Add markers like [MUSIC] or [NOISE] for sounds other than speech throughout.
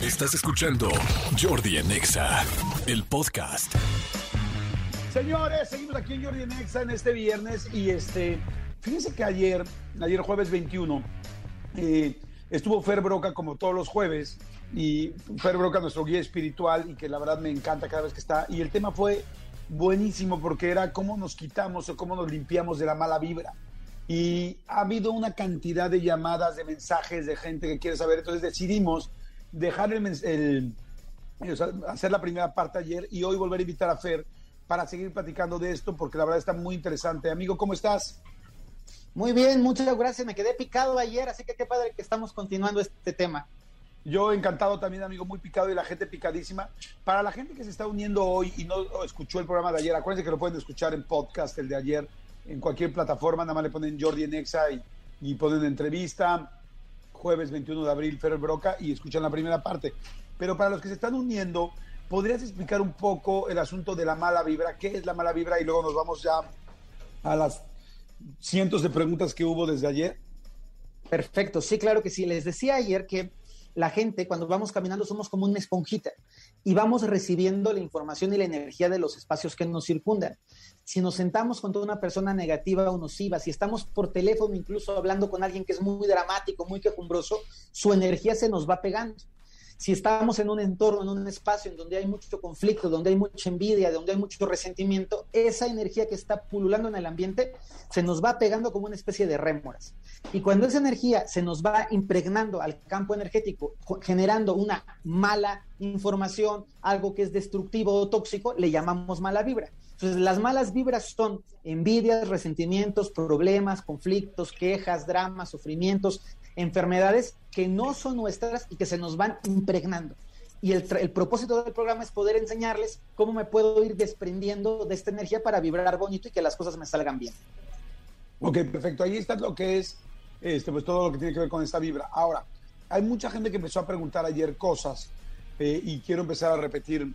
Estás escuchando Jordi Anexa, el podcast. Señores, seguimos aquí en Jordi Anexa en este viernes y este, fíjense que ayer, ayer jueves 21, eh, estuvo Fer Broca como todos los jueves y Fer Broca nuestro guía espiritual y que la verdad me encanta cada vez que está y el tema fue buenísimo porque era cómo nos quitamos o cómo nos limpiamos de la mala vibra y ha habido una cantidad de llamadas, de mensajes de gente que quiere saber. Entonces decidimos dejar el, hacer la primera parte ayer y hoy volver a invitar a Fer para seguir platicando de esto porque la verdad está muy interesante. Amigo, ¿cómo estás? Muy bien, muchas gracias. Me quedé picado ayer, así que qué padre que estamos continuando este tema. Yo encantado también, amigo, muy picado y la gente picadísima. Para la gente que se está uniendo hoy y no escuchó el programa de ayer, acuérdense que lo pueden escuchar en podcast, el de ayer, en cualquier plataforma, nada más le ponen Jordi en Exa y, ponen entrevista, jueves 21 de abril, Ferrer Broca, y escuchan la primera parte. Pero para los que se están uniendo, ¿podrías explicar un poco el asunto de la mala vibra? ¿Qué es la mala vibra? Y luego nos vamos ya a las cientos de preguntas que hubo desde ayer. Perfecto, sí, claro que sí. Les decía ayer que la gente, cuando vamos caminando, somos como una esponjita y vamos recibiendo la información y la energía de los espacios que nos circundan. Si nos sentamos con toda una persona negativa o nociva, si estamos por teléfono incluso hablando con alguien que es muy dramático, muy quejumbroso, su energía se nos va pegando. Si estamos en un entorno, en un espacio en donde hay mucho conflicto, donde hay mucha envidia, donde hay mucho resentimiento, esa energía que está pululando en el ambiente se nos va pegando como una especie de rémoras. Y cuando esa energía se nos va impregnando al campo energético, generando una mala información, algo que es destructivo o tóxico, le llamamos mala vibra. Entonces, las malas vibras son envidias, resentimientos, problemas, conflictos, quejas, dramas, sufrimientos, enfermedades que no son nuestras y que se nos van impregnando. Y el, propósito del programa es poder enseñarles cómo me puedo ir desprendiendo de esta energía para vibrar bonito y que las cosas me salgan bien. Ok, perfecto. Ahí está lo que es este, pues todo lo que tiene que ver con esta vibra. Ahora, hay mucha gente que empezó a preguntar ayer cosas eh, y quiero empezar a repetir,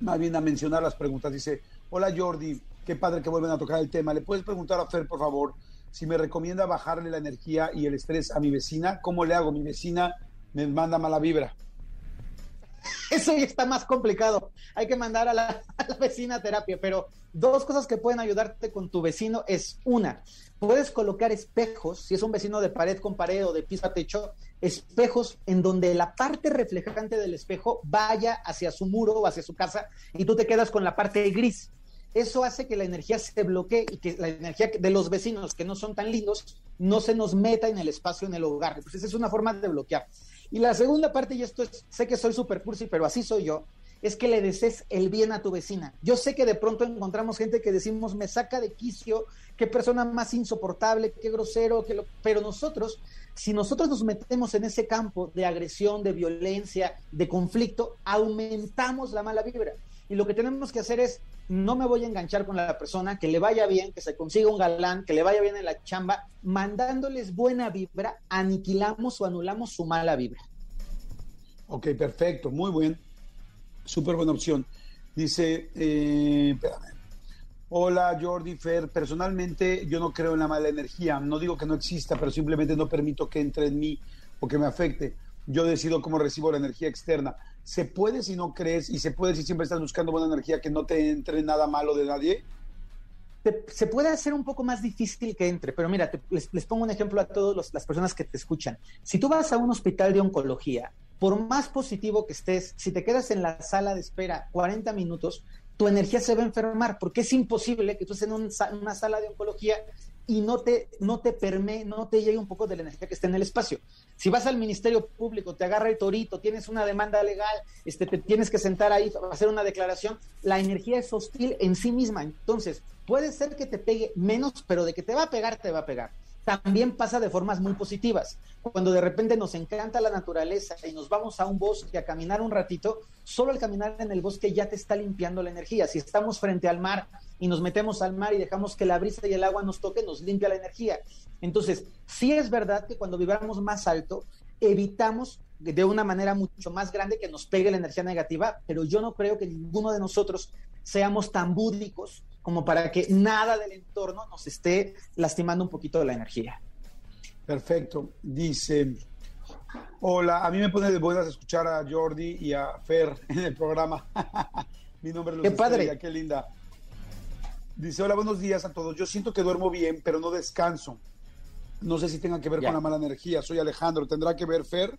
más bien a mencionar las preguntas. Dice, hola Jordi, qué padre que vuelven a tocar el tema. ¿Le puedes preguntar a Fer, por favor, si me recomienda bajarle la energía y el estrés a mi vecina? ¿Cómo le hago? Mi vecina me manda mala vibra. Eso ya está más complicado. Hay que mandar a la, vecina a terapia, pero dos cosas que pueden ayudarte con tu vecino es una, puedes colocar espejos, si es un vecino de pared con pared o de piso a techo, espejos en donde la parte reflejante del espejo vaya hacia su muro o hacia su casa y tú te quedas con la parte gris. Eso hace que la energía se bloquee y que la energía de los vecinos que no son tan lindos no se nos meta en el espacio, en el hogar. Entonces es una forma de bloquear. Y la segunda parte, y esto es, sé que soy super cursi, pero así soy yo, es que le desees el bien a tu vecina. Yo sé que de pronto encontramos gente que decimos, me saca de quicio, qué persona más insoportable, qué grosero, pero nosotros, si nosotros nos metemos en ese campo de agresión, de violencia, de conflicto, aumentamos la mala vibra. Y lo que tenemos que hacer es, no me voy a enganchar con la persona, que le vaya bien, que se consiga un galán, que le vaya bien en la chamba, mandándoles buena vibra, aniquilamos o anulamos su mala vibra. Ok, perfecto, muy bien. Súper buena opción. Dice, eh, espérame. Hola Jordi Fer, personalmente yo no creo en la mala energía, no digo que no exista, pero simplemente no permito que entre en mí o que me afecte. Yo decido cómo recibo la energía externa. ¿Se puede si no crees y se puede si siempre estás buscando buena energía que no te entre nada malo de nadie? se puede hacer un poco más difícil que entre, pero mira, les, pongo un ejemplo a todas las personas que te escuchan. Si tú vas a un hospital de oncología, por más positivo que estés, si te quedas en la sala de espera 40 minutos, tu energía se va a enfermar, porque es imposible que tú estés en un, una sala de oncología y no te, no te permee, no te llegue un poco de la energía que está en el espacio. Si vas al Ministerio Público, te agarra el torito, tienes una demanda legal, este, te tienes que sentar ahí, hacer una declaración, la energía es hostil en sí misma. Entonces, puede ser que te pegue menos, pero de que te va a pegar, te va a pegar también pasa de formas muy positivas. Cuando de repente nos encanta la naturaleza y nos vamos a un bosque a caminar un ratito, solo el caminar en el bosque ya te está limpiando la energía. Si estamos frente al mar y nos metemos al mar y dejamos que la brisa y el agua nos toque, nos limpia la energía. Entonces, sí es verdad que cuando vibramos más alto, evitamos de una manera mucho más grande que nos pegue la energía negativa, pero yo no creo que ninguno de nosotros seamos tan búdicos como para que nada del entorno nos esté lastimando un poquito de la energía. Perfecto. Dice, Hola, a mí me pone de buenas escuchar a Jordi y a Fer en el programa. [LAUGHS] Mi nombre es Qué padre. Estrella, qué linda. Dice, hola, buenos días a todos. Yo siento que duermo bien, pero no descanso. No sé si tenga que ver Ya. con la mala energía. Soy Alejandro. ¿Tendrá que ver, Fer?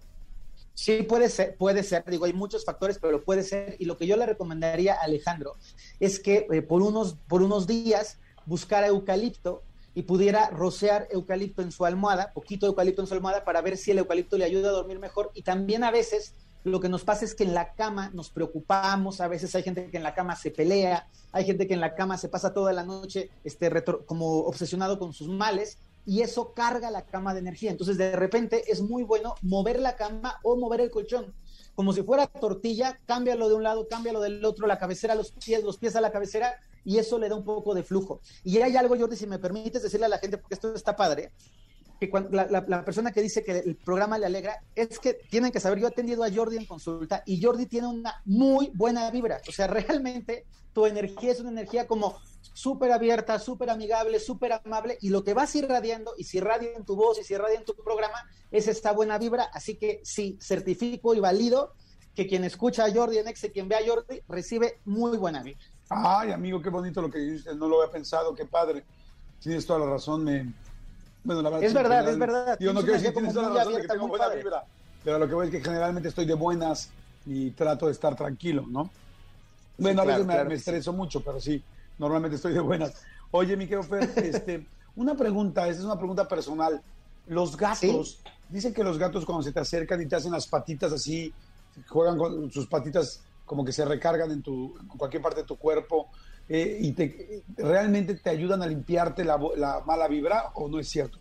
Sí, puede ser, puede ser, digo, hay muchos factores, pero puede ser. Y lo que yo le recomendaría a Alejandro es que eh, por, unos, por unos días buscara eucalipto y pudiera rociar eucalipto en su almohada, poquito eucalipto en su almohada, para ver si el eucalipto le ayuda a dormir mejor. Y también a veces lo que nos pasa es que en la cama nos preocupamos, a veces hay gente que en la cama se pelea, hay gente que en la cama se pasa toda la noche este, retro- como obsesionado con sus males y eso carga la cama de energía. Entonces, de repente es muy bueno mover la cama o mover el colchón. Como si fuera tortilla, cámbialo de un lado, cámbialo del otro, la cabecera a los pies, los pies a la cabecera, y eso le da un poco de flujo. Y hay algo, Jordi, si me permites decirle a la gente, porque esto está padre, que cuando la, la- la persona que dice que el programa le alegra, es que tienen que saber, yo he atendido a Jordi en consulta y Jordi tiene una muy buena vibra. O sea, [LAUGHS] realmente tu energía es una energía como súper abierta, súper amigable, súper amable y lo que vas irradiando y si irradia en tu voz y si irradia en tu programa es esta buena vibra. Así que sí, certifico y valido que quien escucha a Jordi en Exe, quien ve a Jordi, recibe muy buena vibra. Ay, amigo, qué bonito lo que dices. No lo había pensado. Qué padre. Tienes toda la razón. Me... Bueno, la verdad Es verdad, es verdad. Digo, no quiero decir que tienes toda la razón de que abierta, tengo buena padre. vibra. Pero lo que voy es que generalmente estoy de buenas y trato de estar tranquilo, ¿no? Bueno, a claro, veces me, claro estreso mucho, pero sí, normalmente estoy de buenas. Oye, mi querido Fer, [LAUGHS] este, una pregunta, esta es una pregunta personal. Los gatos, dicen que los gatos cuando se te acercan y te hacen las patitas así, juegan con sus patitas como que se recargan en, tu, en cualquier parte de tu cuerpo eh, y te, realmente te ayudan a limpiarte la, la mala vibra o no es cierto?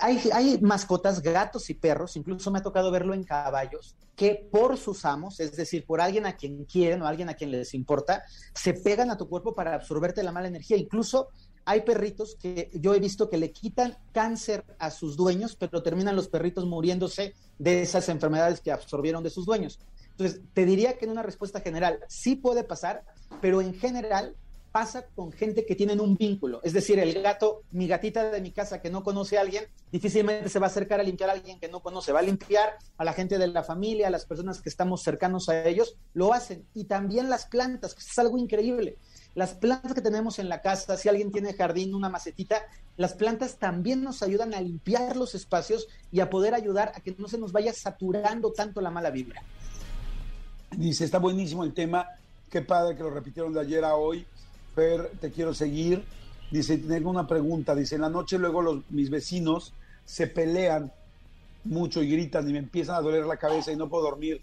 Hay, mascotas, gatos y perros, incluso me ha tocado verlo en caballos, que por sus amos, es decir, por alguien a quien quieren o alguien a quien les importa, se pegan a tu cuerpo para absorberte la mala energía. Incluso hay perritos que yo he visto que le quitan cáncer a sus dueños, pero terminan los perritos muriéndose de esas enfermedades que absorbieron de sus dueños. Entonces, te diría que en una respuesta general sí puede pasar, pero en general pasa con gente que tienen un vínculo. Es decir, el gato, mi gatita de mi casa que no conoce a alguien, difícilmente se va a acercar a limpiar a alguien que no conoce. Va a limpiar a la gente de la familia, a las personas que estamos cercanos a ellos, lo hacen. Y también las plantas, que es algo increíble. Las plantas que tenemos en la casa, si alguien tiene jardín, una macetita, las plantas también nos ayudan a limpiar los espacios y a poder ayudar a que no se nos vaya saturando tanto la mala vibra. Dice, está buenísimo el tema. Qué padre que lo repitieron de ayer a hoy. Fer, te quiero seguir. Dice, tengo una pregunta. Dice, en la noche luego los, mis vecinos se pelean mucho y gritan y me empiezan a doler la cabeza y no puedo dormir.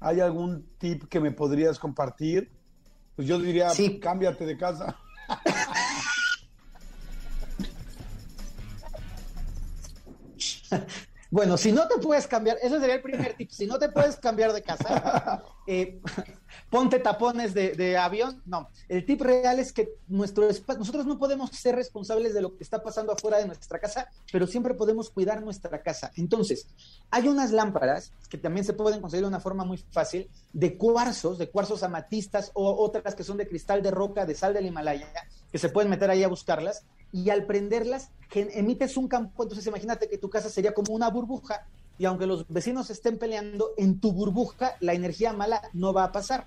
¿Hay algún tip que me podrías compartir? Pues yo diría, Sí. cámbiate de casa. [LAUGHS] Bueno, si no te puedes cambiar, ese sería el primer tip. Si no te puedes cambiar de casa, eh, ponte tapones de, avión. No, el tip real es que nuestro nosotros no podemos ser responsables de lo que está pasando afuera de nuestra casa, pero siempre podemos cuidar nuestra casa. Entonces, hay unas lámparas que también se pueden conseguir de una forma muy fácil de cuarzos, de cuarzos amatistas o otras que son de cristal de roca, de sal del Himalaya, que se pueden meter ahí a buscarlas y al prenderlas emites un campo, entonces imagínate que tu casa sería como una burbuja y aunque los vecinos estén peleando, en tu burbuja la energía mala no va a pasar.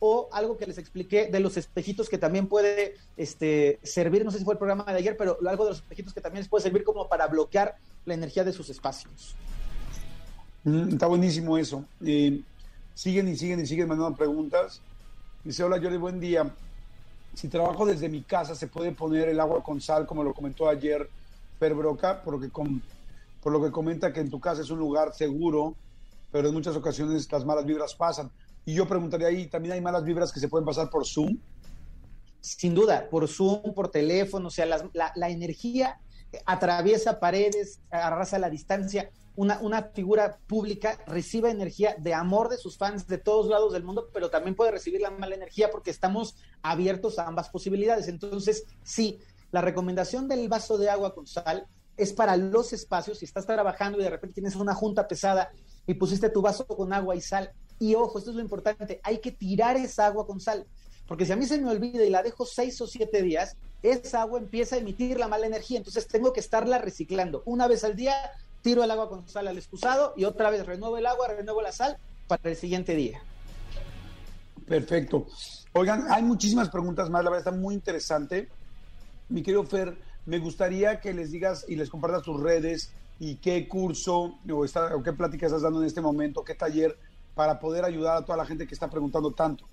O algo que les expliqué de los espejitos que también puede este, servir, no sé si fue el programa de ayer, pero algo de los espejitos que también les puede servir como para bloquear la energía de sus espacios. Mm, está buenísimo eso. Eh, siguen y siguen y siguen mandando preguntas. Dice, hola Jordi, buen día. Si trabajo desde mi casa, ¿se puede poner el agua con sal, como lo comentó ayer Fer Broca? Por lo, que com- por lo que comenta que en tu casa es un lugar seguro, pero en muchas ocasiones las malas vibras pasan. Y yo preguntaría ahí, ¿también hay malas vibras que se pueden pasar por Zoom? Sin duda, por Zoom, por teléfono, o sea, la, la energía atraviesa paredes, arrasa la distancia. Una, una figura pública recibe energía de amor de sus fans de todos lados del mundo, pero también puede recibir la mala energía porque estamos abiertos a ambas posibilidades. Entonces, sí, la recomendación del vaso de agua con sal es para los espacios. Si estás trabajando y de repente tienes una junta pesada y pusiste tu vaso con agua y sal, y ojo, esto es lo importante, hay que tirar esa agua con sal. Porque si a mí se me olvida y la dejo seis o siete días, esa agua empieza a emitir la mala energía. Entonces tengo que estarla reciclando. Una vez al día tiro el agua con sal al excusado y otra vez renuevo el agua, renuevo la sal para el siguiente día. Perfecto. Oigan, hay muchísimas preguntas más, la verdad está muy interesante. Mi querido Fer, me gustaría que les digas y les compartas tus redes y qué curso o, o qué plática estás dando en este momento, qué taller, para poder ayudar a toda la gente que está preguntando tanto.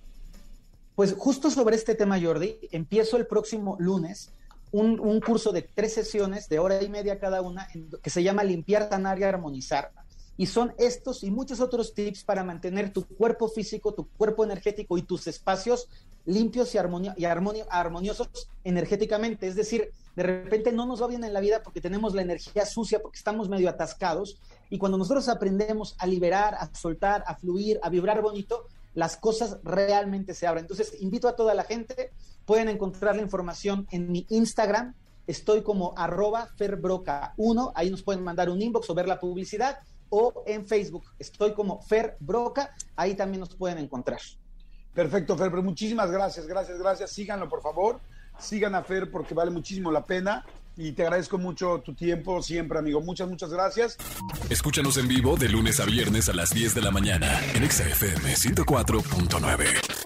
Pues justo sobre este tema, Jordi, empiezo el próximo lunes un, un, curso de tres sesiones de hora y media cada una que se llama Limpiar, Sanar y Armonizar. Y son estos y muchos otros tips para mantener tu cuerpo físico, tu cuerpo energético y tus espacios limpios y, armonio, y armonio, armoniosos energéticamente. Es decir, de repente no nos va bien en la vida porque tenemos la energía sucia, porque estamos medio atascados. Y cuando nosotros aprendemos a liberar, a soltar, a fluir, a vibrar bonito, las cosas realmente se abren. Entonces, invito a toda la gente, pueden encontrar la información en mi Instagram, estoy como arroba ferbroca1, ahí nos pueden mandar un inbox o ver la publicidad, o en Facebook, estoy como ferbroca, ahí también nos pueden encontrar. Perfecto, Fer, pero muchísimas gracias, gracias, gracias. Síganlo, por favor. Sigan a Fer porque vale muchísimo la pena. Y te agradezco mucho tu tiempo siempre, amigo. Muchas, muchas gracias. Escúchanos en vivo de lunes a viernes a las 10 de la mañana en XFM 104.9.